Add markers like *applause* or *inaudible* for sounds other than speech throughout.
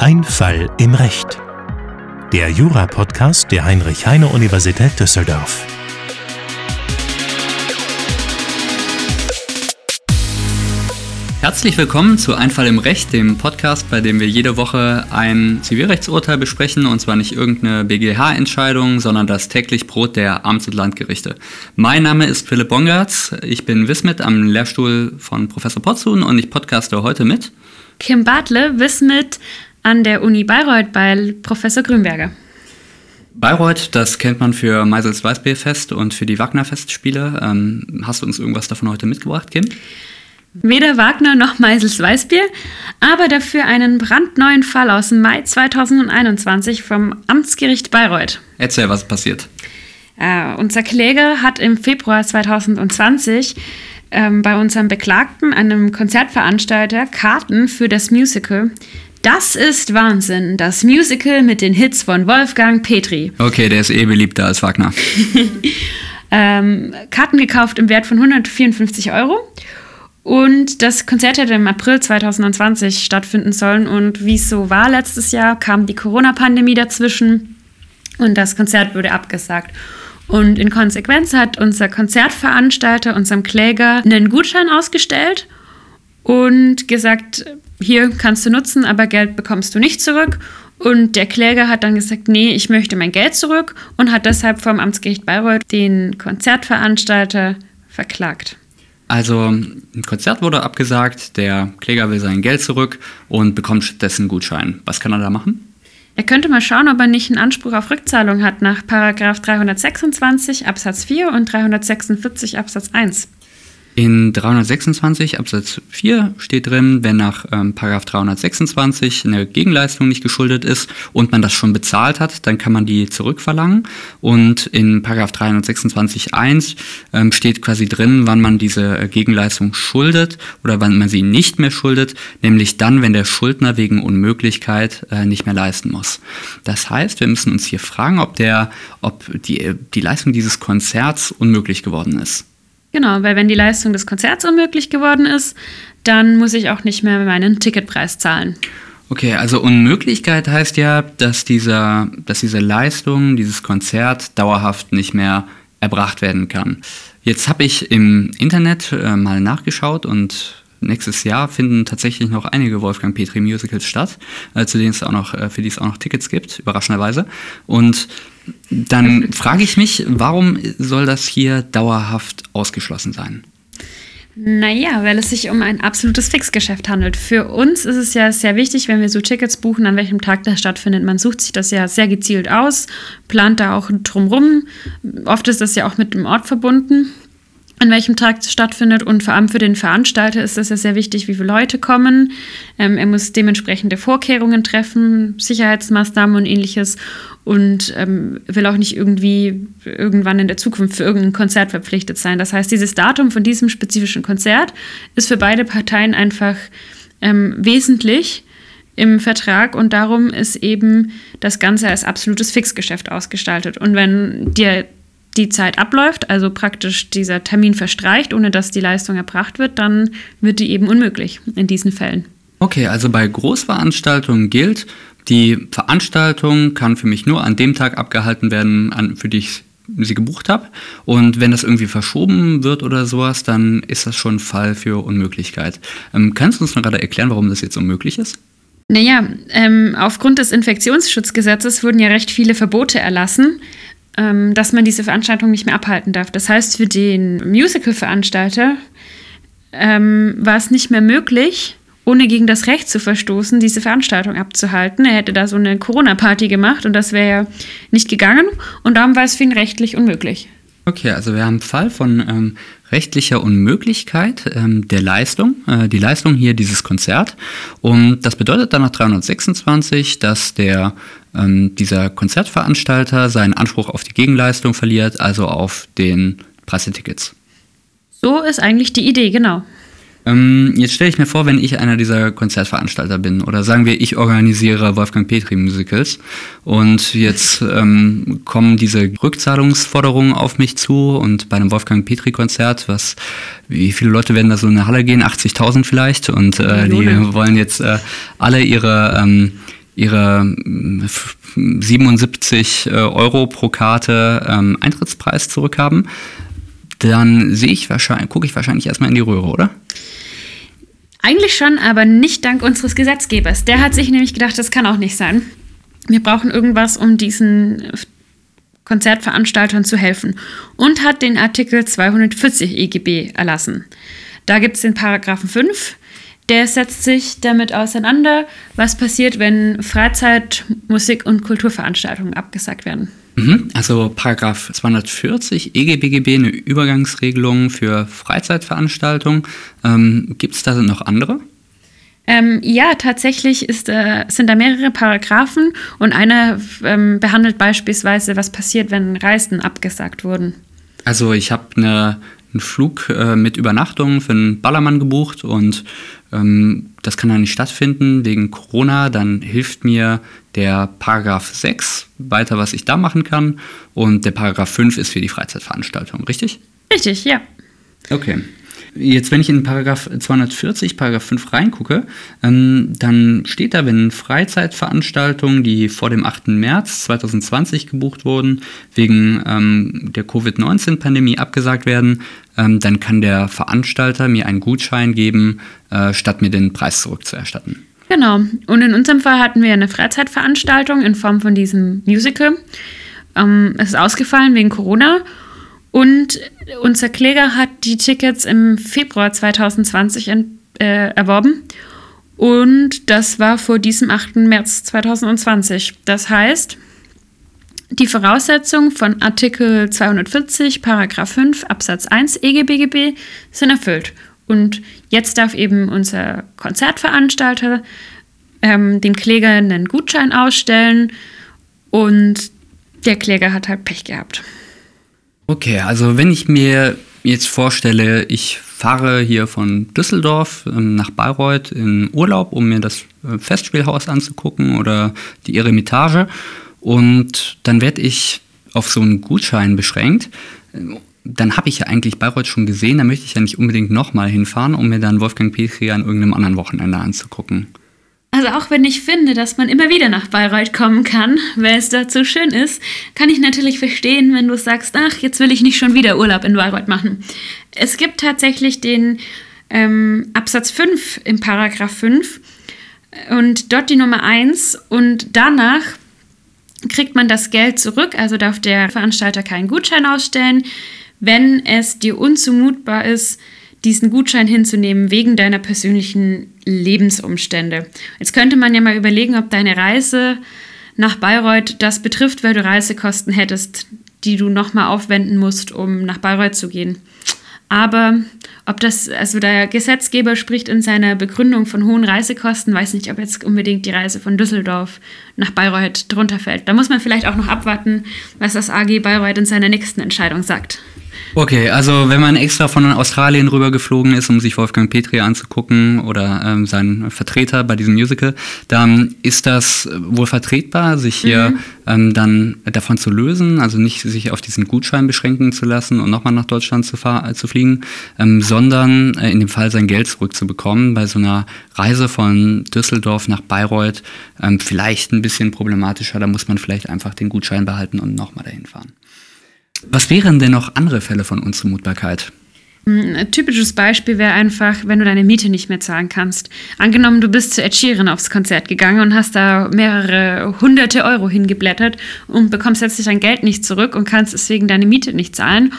Ein Fall im Recht. Der Jura-Podcast der Heinrich-Heine-Universität Düsseldorf. Herzlich willkommen zu Einfall im Recht, dem Podcast, bei dem wir jede Woche ein Zivilrechtsurteil besprechen, und zwar nicht irgendeine BGH-Entscheidung, sondern das täglich Brot der Amts- und Landgerichte. Mein Name ist Philipp Bongartz, ich bin Wismit am Lehrstuhl von Professor Potzun und ich podcaste heute mit Kim Bartle, Wismit an der Uni Bayreuth bei Professor Grünberger. Bayreuth, das kennt man für Meisels Weißbierfest und für die Wagner-Festspiele. Ähm, hast du uns irgendwas davon heute mitgebracht, Kim? Weder Wagner noch Meisels Weißbier, aber dafür einen brandneuen Fall aus dem Mai 2021 vom Amtsgericht Bayreuth. Erzähl, was passiert. Äh, unser Kläger hat im Februar 2020 ähm, bei unserem Beklagten, einem Konzertveranstalter, Karten für das Musical Das ist Wahnsinn, das Musical mit den Hits von Wolfgang Petri. Okay, der ist eh beliebter als Wagner. *laughs* ähm, Karten gekauft im Wert von 154 Euro. Und das Konzert hätte im April 2020 stattfinden sollen. Und wie es so war letztes Jahr, kam die Corona-Pandemie dazwischen und das Konzert wurde abgesagt. Und in Konsequenz hat unser Konzertveranstalter unserem Kläger einen Gutschein ausgestellt und gesagt, hier kannst du nutzen, aber Geld bekommst du nicht zurück. Und der Kläger hat dann gesagt, nee, ich möchte mein Geld zurück und hat deshalb vom Amtsgericht Bayreuth den Konzertveranstalter verklagt. Also ein Konzert wurde abgesagt, der Kläger will sein Geld zurück und bekommt stattdessen Gutschein. Was kann er da machen? Er könnte mal schauen, ob er nicht einen Anspruch auf Rückzahlung hat nach 326 Absatz 4 und 346 Absatz 1. In 326 Absatz 4 steht drin, wenn nach ähm, 326 eine Gegenleistung nicht geschuldet ist und man das schon bezahlt hat, dann kann man die zurückverlangen. Und in 326 1 ähm, steht quasi drin, wann man diese äh, Gegenleistung schuldet oder wann man sie nicht mehr schuldet, nämlich dann, wenn der Schuldner wegen Unmöglichkeit äh, nicht mehr leisten muss. Das heißt, wir müssen uns hier fragen, ob, der, ob die, die Leistung dieses Konzerts unmöglich geworden ist. Genau, weil wenn die Leistung des Konzerts unmöglich geworden ist, dann muss ich auch nicht mehr meinen Ticketpreis zahlen. Okay, also Unmöglichkeit heißt ja, dass, dieser, dass diese Leistung, dieses Konzert dauerhaft nicht mehr erbracht werden kann. Jetzt habe ich im Internet äh, mal nachgeschaut und nächstes Jahr finden tatsächlich noch einige Wolfgang Petri Musicals statt, äh, zu denen es auch noch, äh, für die es auch noch Tickets gibt, überraschenderweise. Und dann frage ich mich, warum soll das hier dauerhaft ausgeschlossen sein? Naja, weil es sich um ein absolutes Fixgeschäft handelt. Für uns ist es ja sehr wichtig, wenn wir so Tickets buchen, an welchem Tag das stattfindet. Man sucht sich das ja sehr gezielt aus, plant da auch drumrum. Oft ist das ja auch mit dem Ort verbunden an welchem Tag es stattfindet und vor allem für den Veranstalter ist es ja sehr wichtig, wie viele Leute kommen. Ähm, er muss dementsprechende Vorkehrungen treffen, Sicherheitsmaßnahmen und ähnliches und ähm, will auch nicht irgendwie irgendwann in der Zukunft für irgendein Konzert verpflichtet sein. Das heißt, dieses Datum von diesem spezifischen Konzert ist für beide Parteien einfach ähm, wesentlich im Vertrag und darum ist eben das Ganze als absolutes Fixgeschäft ausgestaltet. Und wenn dir die Zeit abläuft, also praktisch dieser Termin verstreicht, ohne dass die Leistung erbracht wird, dann wird die eben unmöglich in diesen Fällen. Okay, also bei Großveranstaltungen gilt, die Veranstaltung kann für mich nur an dem Tag abgehalten werden, an, für die ich sie gebucht habe. Und wenn das irgendwie verschoben wird oder sowas, dann ist das schon ein Fall für Unmöglichkeit. Ähm, kannst du uns noch gerade erklären, warum das jetzt unmöglich ist? Naja, ähm, aufgrund des Infektionsschutzgesetzes wurden ja recht viele Verbote erlassen ähm, dass man diese Veranstaltung nicht mehr abhalten darf. Das heißt, für den Musical-Veranstalter ähm, war es nicht mehr möglich, ohne gegen das Recht zu verstoßen, diese Veranstaltung abzuhalten. Er hätte da so eine Corona-Party gemacht und das wäre ja nicht gegangen und darum war es für ihn rechtlich unmöglich. Okay, also wir haben einen Fall von ähm, rechtlicher Unmöglichkeit ähm, der Leistung, äh, die Leistung hier dieses Konzert. Und das bedeutet dann nach 326, dass der, ähm, dieser Konzertveranstalter seinen Anspruch auf die Gegenleistung verliert, also auf den Preis der Tickets. So ist eigentlich die Idee, genau. Ähm, jetzt stelle ich mir vor, wenn ich einer dieser Konzertveranstalter bin oder sagen wir, ich organisiere Wolfgang Petri Musicals und jetzt ähm, kommen diese Rückzahlungsforderungen auf mich zu und bei einem Wolfgang Petri Konzert, was, wie viele Leute werden da so in eine Halle gehen? 80.000 vielleicht und äh, die wollen jetzt äh, alle ihre ähm, ihre 77 äh, Euro pro Karte ähm, Eintrittspreis zurückhaben, dann sehe ich wahrscheinlich, gucke ich wahrscheinlich erstmal in die Röhre, oder? Eigentlich schon, aber nicht dank unseres Gesetzgebers. Der hat sich nämlich gedacht, das kann auch nicht sein. Wir brauchen irgendwas, um diesen Konzertveranstaltern zu helfen. Und hat den Artikel 240 EGB erlassen. Da gibt es den Paragraphen 5. Der setzt sich damit auseinander, was passiert, wenn Freizeit-, Musik- und Kulturveranstaltungen abgesagt werden. Mhm. Also Paragraph 240 EGBGB, eine Übergangsregelung für Freizeitveranstaltungen. Ähm, Gibt es da noch andere? Ähm, ja, tatsächlich ist, äh, sind da mehrere Paragraphen und einer ähm, behandelt beispielsweise, was passiert, wenn Reisen abgesagt wurden. Also ich habe eine einen Flug äh, mit Übernachtung für einen Ballermann gebucht und ähm, das kann dann nicht stattfinden wegen Corona. Dann hilft mir der Paragraph 6 weiter, was ich da machen kann. Und der Paragraph 5 ist für die Freizeitveranstaltung, richtig? Richtig, ja. Okay. Jetzt, wenn ich in Paragraph 240, Paragraph 5 reingucke, ähm, dann steht da, wenn Freizeitveranstaltungen, die vor dem 8. März 2020 gebucht wurden, wegen ähm, der Covid-19-Pandemie abgesagt werden, ähm, dann kann der Veranstalter mir einen Gutschein geben, äh, statt mir den Preis zurückzuerstatten. Genau. Und in unserem Fall hatten wir eine Freizeitveranstaltung in Form von diesem Musical. Ähm, es ist ausgefallen wegen Corona. Und unser Kläger hat die Tickets im Februar 2020 äh, erworben. Und das war vor diesem 8. März 2020. Das heißt, die Voraussetzungen von Artikel 240, Paragraph 5, Absatz 1 EGBGB sind erfüllt. Und jetzt darf eben unser Konzertveranstalter ähm, dem Kläger einen Gutschein ausstellen und der Kläger hat halt Pech gehabt. Okay, also wenn ich mir jetzt vorstelle, ich fahre hier von Düsseldorf ähm, nach Bayreuth in Urlaub, um mir das äh, Festspielhaus anzugucken oder die Eremitage und dann werde ich auf so einen Gutschein beschränkt. Dann habe ich ja eigentlich Bayreuth schon gesehen, da möchte ich ja nicht unbedingt nochmal hinfahren, um mir dann Wolfgang Petri an irgendeinem anderen Wochenende anzugucken. Also auch wenn ich finde, dass man immer wieder nach Bayreuth kommen kann, weil es so schön ist, kann ich natürlich verstehen, wenn du sagst, ach, jetzt will ich nicht schon wieder Urlaub in Bayreuth machen. Es gibt tatsächlich den ähm, Absatz 5 im Paragraph 5 und dort die Nummer 1 und danach kriegt man das Geld zurück, also darf der Veranstalter keinen Gutschein ausstellen, wenn es dir unzumutbar ist, diesen Gutschein hinzunehmen wegen deiner persönlichen Lebensumstände. Jetzt könnte man ja mal überlegen, ob deine Reise nach Bayreuth das betrifft, weil du Reisekosten hättest, die du nochmal aufwenden musst, um nach Bayreuth zu gehen. Aber ob das, also der Gesetzgeber spricht in seiner Begründung von hohen Reisekosten, weiß nicht, ob jetzt unbedingt die Reise von Düsseldorf nach Bayreuth drunter fällt. Da muss man vielleicht auch noch abwarten, was das AG Bayreuth in seiner nächsten Entscheidung sagt. Okay, also wenn man extra von Australien rüber geflogen ist, um sich Wolfgang Petri anzugucken oder ähm, seinen Vertreter bei diesem Musical, dann ist das wohl vertretbar, sich hier mhm. ähm, dann davon zu lösen, also nicht sich auf diesen Gutschein beschränken zu lassen und nochmal nach Deutschland zu, äh, zu fliegen, ähm, sondern äh, in dem Fall sein Geld zurückzubekommen. Bei so einer Reise von Düsseldorf nach Bayreuth ähm, vielleicht ein bisschen problematischer, da muss man vielleicht einfach den Gutschein behalten und nochmal dahin fahren. Was wären denn noch andere Fälle von Unzumutbarkeit? Hm, ein typisches Beispiel wäre einfach, wenn du deine Miete nicht mehr zahlen kannst. Angenommen, du bist zu Ed Sheeran aufs Konzert gegangen und hast da mehrere hunderte Euro hingeblättert und bekommst jetzt dein Geld nicht zurück und kannst deswegen deine Miete nicht zahlen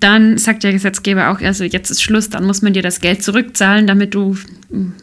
dann sagt der Gesetzgeber auch, also jetzt ist Schluss, dann muss man dir das Geld zurückzahlen, damit du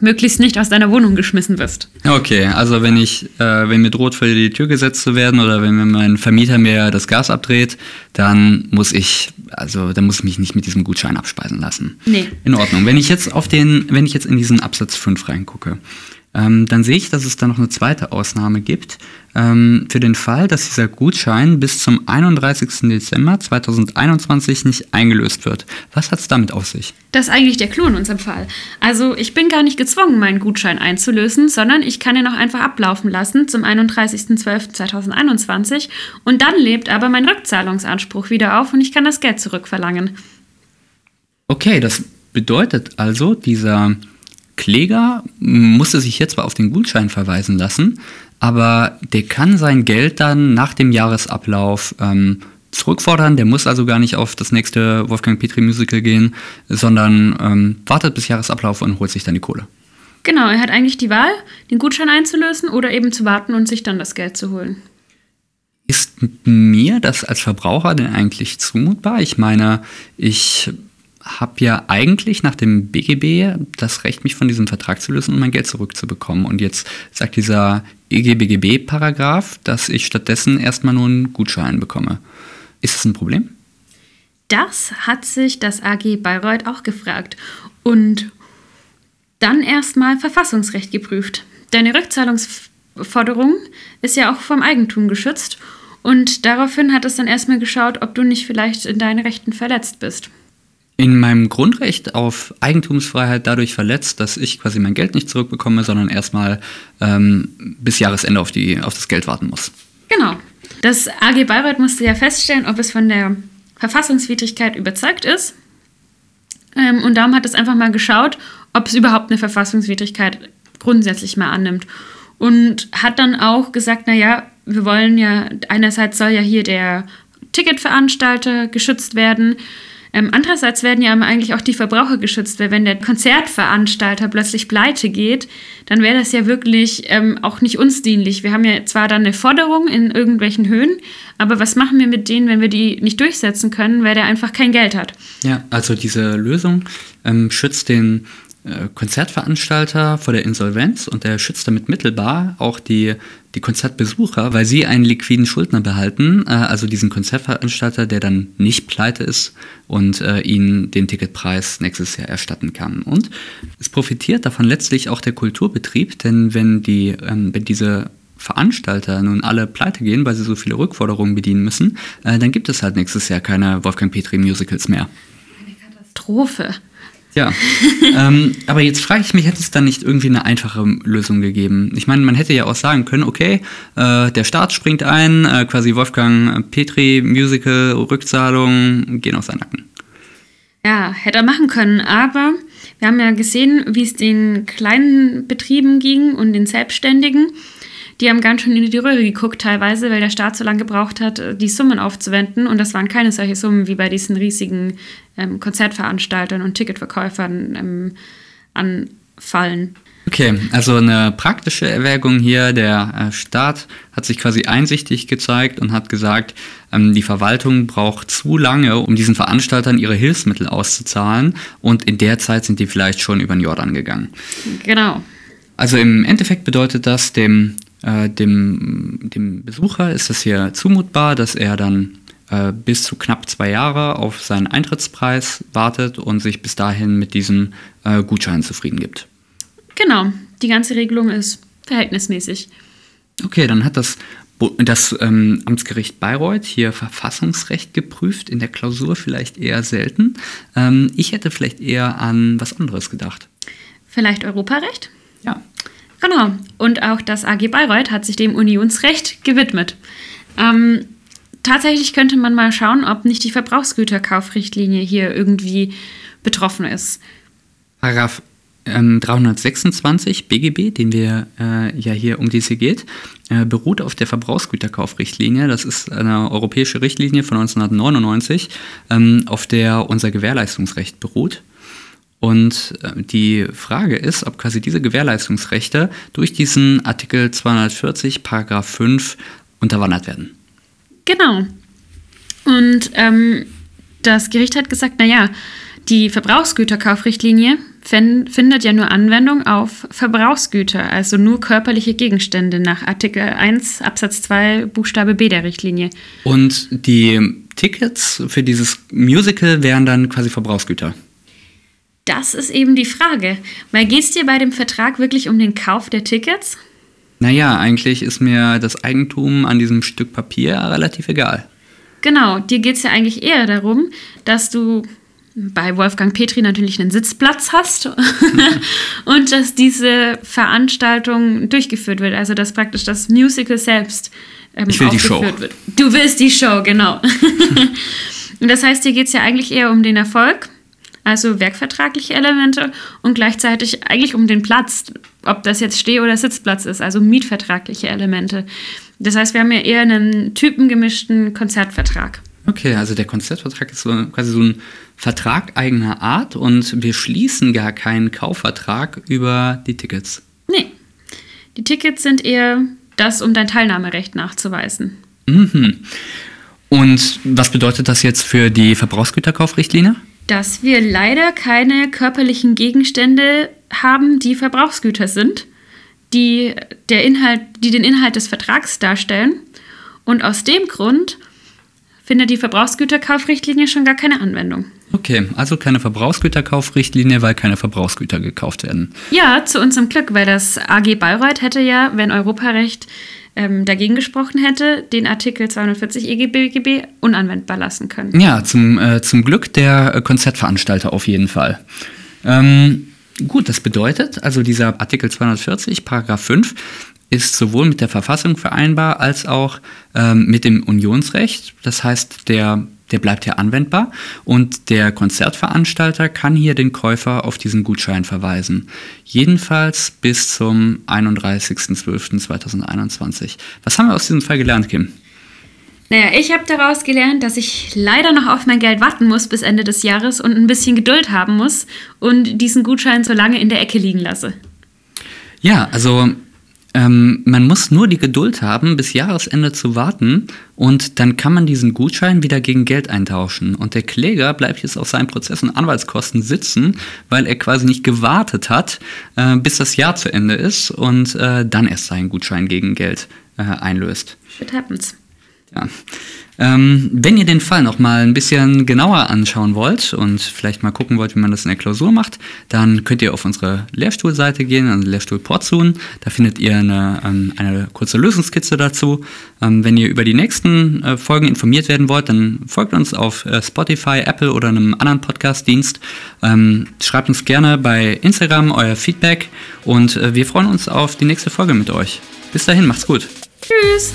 möglichst nicht aus deiner Wohnung geschmissen wirst. Okay, also wenn ich, äh, wenn mir droht, vor die Tür gesetzt zu werden oder wenn mir mein Vermieter mir das Gas abdreht, dann muss ich, also dann muss ich mich nicht mit diesem Gutschein abspeisen lassen. Nee. In Ordnung. Wenn ich jetzt auf den, wenn ich jetzt in diesen Absatz 5 reingucke, Ähm, dann sehe ich, dass es da noch eine zweite Ausnahme gibt. Ähm, für den Fall, dass dieser Gutschein bis zum 31. Dezember 2021 nicht eingelöst wird. Was hat es damit auf sich? Das ist eigentlich der Clou in unserem Fall. Also ich bin gar nicht gezwungen, meinen Gutschein einzulösen, sondern ich kann ihn auch einfach ablaufen lassen zum 31.12.2021 und dann lebt aber mein Rückzahlungsanspruch wieder auf und ich kann das Geld zurückverlangen. Okay, das bedeutet also, dieser Kläger musste sich jetzt zwar auf den Gutschein verweisen lassen, aber der kann sein Geld dann nach dem Jahresablauf ähm, zurückfordern. Der muss also gar nicht auf das nächste Wolfgang Petri Musical gehen, sondern ähm, wartet bis Jahresablauf und holt sich dann die Kohle. Genau, er hat eigentlich die Wahl, den Gutschein einzulösen oder eben zu warten und sich dann das Geld zu holen. Ist mir das als Verbraucher denn eigentlich zumutbar? Ich meine, ich habe ja eigentlich nach dem BGB das Recht, mich von diesem Vertrag zu lösen und mein Geld zurückzubekommen. Und jetzt sagt dieser EGBGB-Paragraph, dass ich stattdessen erstmal nur einen Gutschein bekomme. Ist das ein Problem? Das hat sich das AG Bayreuth auch gefragt und dann erstmal Verfassungsrecht geprüft. Deine Rückzahlungsforderung ist ja auch vom Eigentum geschützt und daraufhin hat es dann erstmal geschaut, ob du nicht vielleicht in deinen Rechten verletzt bist in meinem Grundrecht auf Eigentumsfreiheit dadurch verletzt, dass ich quasi mein Geld nicht zurückbekomme, sondern erstmal ähm, bis Jahresende auf, die, auf das Geld warten muss. Genau. Das AG Bayreuth musste ja feststellen, ob es von der Verfassungswidrigkeit überzeugt ist. Ähm, und darum hat es einfach mal geschaut, ob es überhaupt eine Verfassungswidrigkeit grundsätzlich mal annimmt. Und hat dann auch gesagt, naja, wir wollen ja, einerseits soll ja hier der Ticketveranstalter geschützt werden. Ähm, andererseits werden ja eigentlich auch die Verbraucher geschützt, weil wenn der Konzertveranstalter plötzlich pleite geht, dann wäre das ja wirklich ähm, auch nicht uns dienlich. Wir haben ja zwar dann eine Forderung in irgendwelchen Höhen, aber was machen wir mit denen, wenn wir die nicht durchsetzen können, weil der einfach kein Geld hat? Ja, also diese Lösung ähm, schützt den äh, Konzertveranstalter vor der Insolvenz und der schützt damit mittelbar auch die, die Konzertbesucher, weil sie einen liquiden Schuldner behalten, äh, also diesen Konzertveranstalter, der dann nicht pleite ist und äh, ihnen den Ticketpreis nächstes Jahr erstatten kann. Und es profitiert davon letztlich auch der Kulturbetrieb, denn wenn, die, ähm, wenn diese Veranstalter nun alle pleite gehen, weil sie so viele Rückforderungen bedienen müssen, äh, dann gibt es halt nächstes Jahr keine Wolfgang Petri Musicals mehr. Eine Katastrophe. Ja, *laughs* ähm, aber jetzt frage ich mich, hätte es da nicht irgendwie eine einfache Lösung gegeben? Ich meine, man hätte ja auch sagen können, okay, äh, der Staat springt ein, äh, quasi Wolfgang Petri, Musical, Rückzahlung, gehen aus seinen Nacken. Ja, hätte er machen können, aber wir haben ja gesehen, wie es den kleinen Betrieben ging und den Selbstständigen die haben ganz schön in die Röhre geguckt teilweise, weil der Staat so lange gebraucht hat, die Summen aufzuwenden. Und das waren keine solche Summen wie bei diesen riesigen ähm, Konzertveranstaltern und Ticketverkäufern ähm, anfallen. Okay, also eine praktische Erwägung hier. Der äh, Staat hat sich quasi einsichtig gezeigt und hat gesagt, ähm, die Verwaltung braucht zu lange, um diesen Veranstaltern ihre Hilfsmittel auszuzahlen. Und in der Zeit sind die vielleicht schon über den Jordan gegangen. Genau. Also im Endeffekt bedeutet das dem äh, dem, dem Besucher ist es hier zumutbar, dass er dann äh, bis zu knapp zwei Jahre auf seinen Eintrittspreis wartet und sich bis dahin mit diesem äh, Gutschein zufrieden gibt. Genau, die ganze Regelung ist verhältnismäßig. Okay, dann hat das, das ähm, Amtsgericht Bayreuth hier Verfassungsrecht geprüft, in der Klausur vielleicht eher selten. Ähm, ich hätte vielleicht eher an was anderes gedacht. Vielleicht Europarecht? Ja. Genau. Und auch das AG Bayreuth hat sich dem Unionsrecht gewidmet. Ähm, tatsächlich könnte man mal schauen, ob nicht die Verbrauchsgüterkaufrichtlinie hier irgendwie betroffen ist. Paragraph ähm, 326 BGB, den wir äh, ja hier um die es hier geht, äh, beruht auf der Verbrauchsgüterkaufrichtlinie. Das ist eine europäische Richtlinie von 1999, ähm, auf der unser Gewährleistungsrecht beruht. Und äh, die Frage ist, ob quasi diese Gewährleistungsrechte durch diesen Artikel 240, Paragraph 5 unterwandert werden. Genau. Und ähm, das Gericht hat gesagt, naja, die Verbrauchsgüterkaufrichtlinie findet ja nur Anwendung auf Verbrauchsgüter, also nur körperliche Gegenstände nach Artikel 1 Absatz 2 Buchstabe B der Richtlinie. Und die Tickets für dieses Musical wären dann quasi Verbrauchsgüter? Das ist eben die Frage. Weil geht es dir bei dem Vertrag wirklich um den Kauf der Tickets? Naja, eigentlich ist mir das Eigentum an diesem Stück Papier relativ egal. Genau, dir geht es ja eigentlich eher darum, dass du bei Wolfgang Petri natürlich einen Sitzplatz hast *laughs* und dass diese Veranstaltung durchgeführt wird. Also dass praktisch das Musical selbst ähm, ich will die Show. wird. Du willst die Show, genau. und *laughs* das heißt, dir geht es ja eigentlich eher um den Erfolg, also werkvertragliche Elemente und gleichzeitig eigentlich um den Platz, ob das jetzt Steh- oder Sitzplatz ist, also mietvertragliche Elemente. Das heißt, wir haben ja eher einen typengemischten Konzertvertrag. Okay, also der Konzertvertrag ist so, quasi so ein Vertrag eigener Art und wir schließen gar keinen Kaufvertrag über die Tickets. Nee. Die Tickets sind eher das, um dein Teilnahmerecht nachzuweisen. Mhm. Und was bedeutet das jetzt für die Verbrauchsgüterkaufrichtlinie? Dass wir leider keine körperlichen Gegenstände haben, die Verbrauchsgüter sind, die, der Inhalt, die den Inhalt des Vertrags darstellen. Und aus dem Grund findet die Verbrauchsgüterkaufrichtlinie schon gar keine Anwendung. Okay, also keine Verbrauchsgüterkaufrichtlinie, weil keine Verbrauchsgüter gekauft werden. Ja, zu unserem Glück, weil das AG Bayreuth hätte ja, wenn Europarecht ähm, dagegen gesprochen hätte, den Artikel 240 EGBGB unanwendbar lassen können. Ja, zum, äh, zum Glück der äh, Konzertveranstalter auf jeden Fall. Ähm, gut, das bedeutet, also dieser Artikel 240, Paragraph 5, ist sowohl mit der Verfassung vereinbar als auch ähm, mit dem Unionsrecht. Das heißt, der, der bleibt hier anwendbar und der Konzertveranstalter kann hier den Käufer auf diesen Gutschein verweisen. Jedenfalls bis zum 31.12.2021. Was haben wir aus diesem Fall gelernt, Kim? Naja, ich habe daraus gelernt, dass ich leider noch auf mein Geld warten muss bis Ende des Jahres und ein bisschen Geduld haben muss und diesen Gutschein so lange in der Ecke liegen lasse. Ja, also ähm, man muss nur die Geduld haben, bis Jahresende zu warten und dann kann man diesen Gutschein wieder gegen Geld eintauschen. Und der Kläger bleibt jetzt auf seinen Prozess- und Anwaltskosten sitzen, weil er quasi nicht gewartet hat, äh, bis das Jahr zu Ende ist und äh, dann erst seinen Gutschein gegen Geld äh, einlöst. Shit happens. Ja. Ähm, wenn ihr den Fall noch mal ein bisschen genauer anschauen wollt und vielleicht mal gucken wollt, wie man das in der Klausur macht, dann könnt ihr auf unsere Lehrstuhlseite gehen, also Lehrstuhl Portzun. Da findet ihr eine, ähm, eine kurze Lösungskizze dazu. Ähm, wenn ihr über die nächsten äh, Folgen informiert werden wollt, dann folgt uns auf äh, Spotify, Apple oder einem anderen Podcast-Dienst. Ähm, schreibt uns gerne bei Instagram euer Feedback und äh, wir freuen uns auf die nächste Folge mit euch. Bis dahin, macht's gut. Tschüss.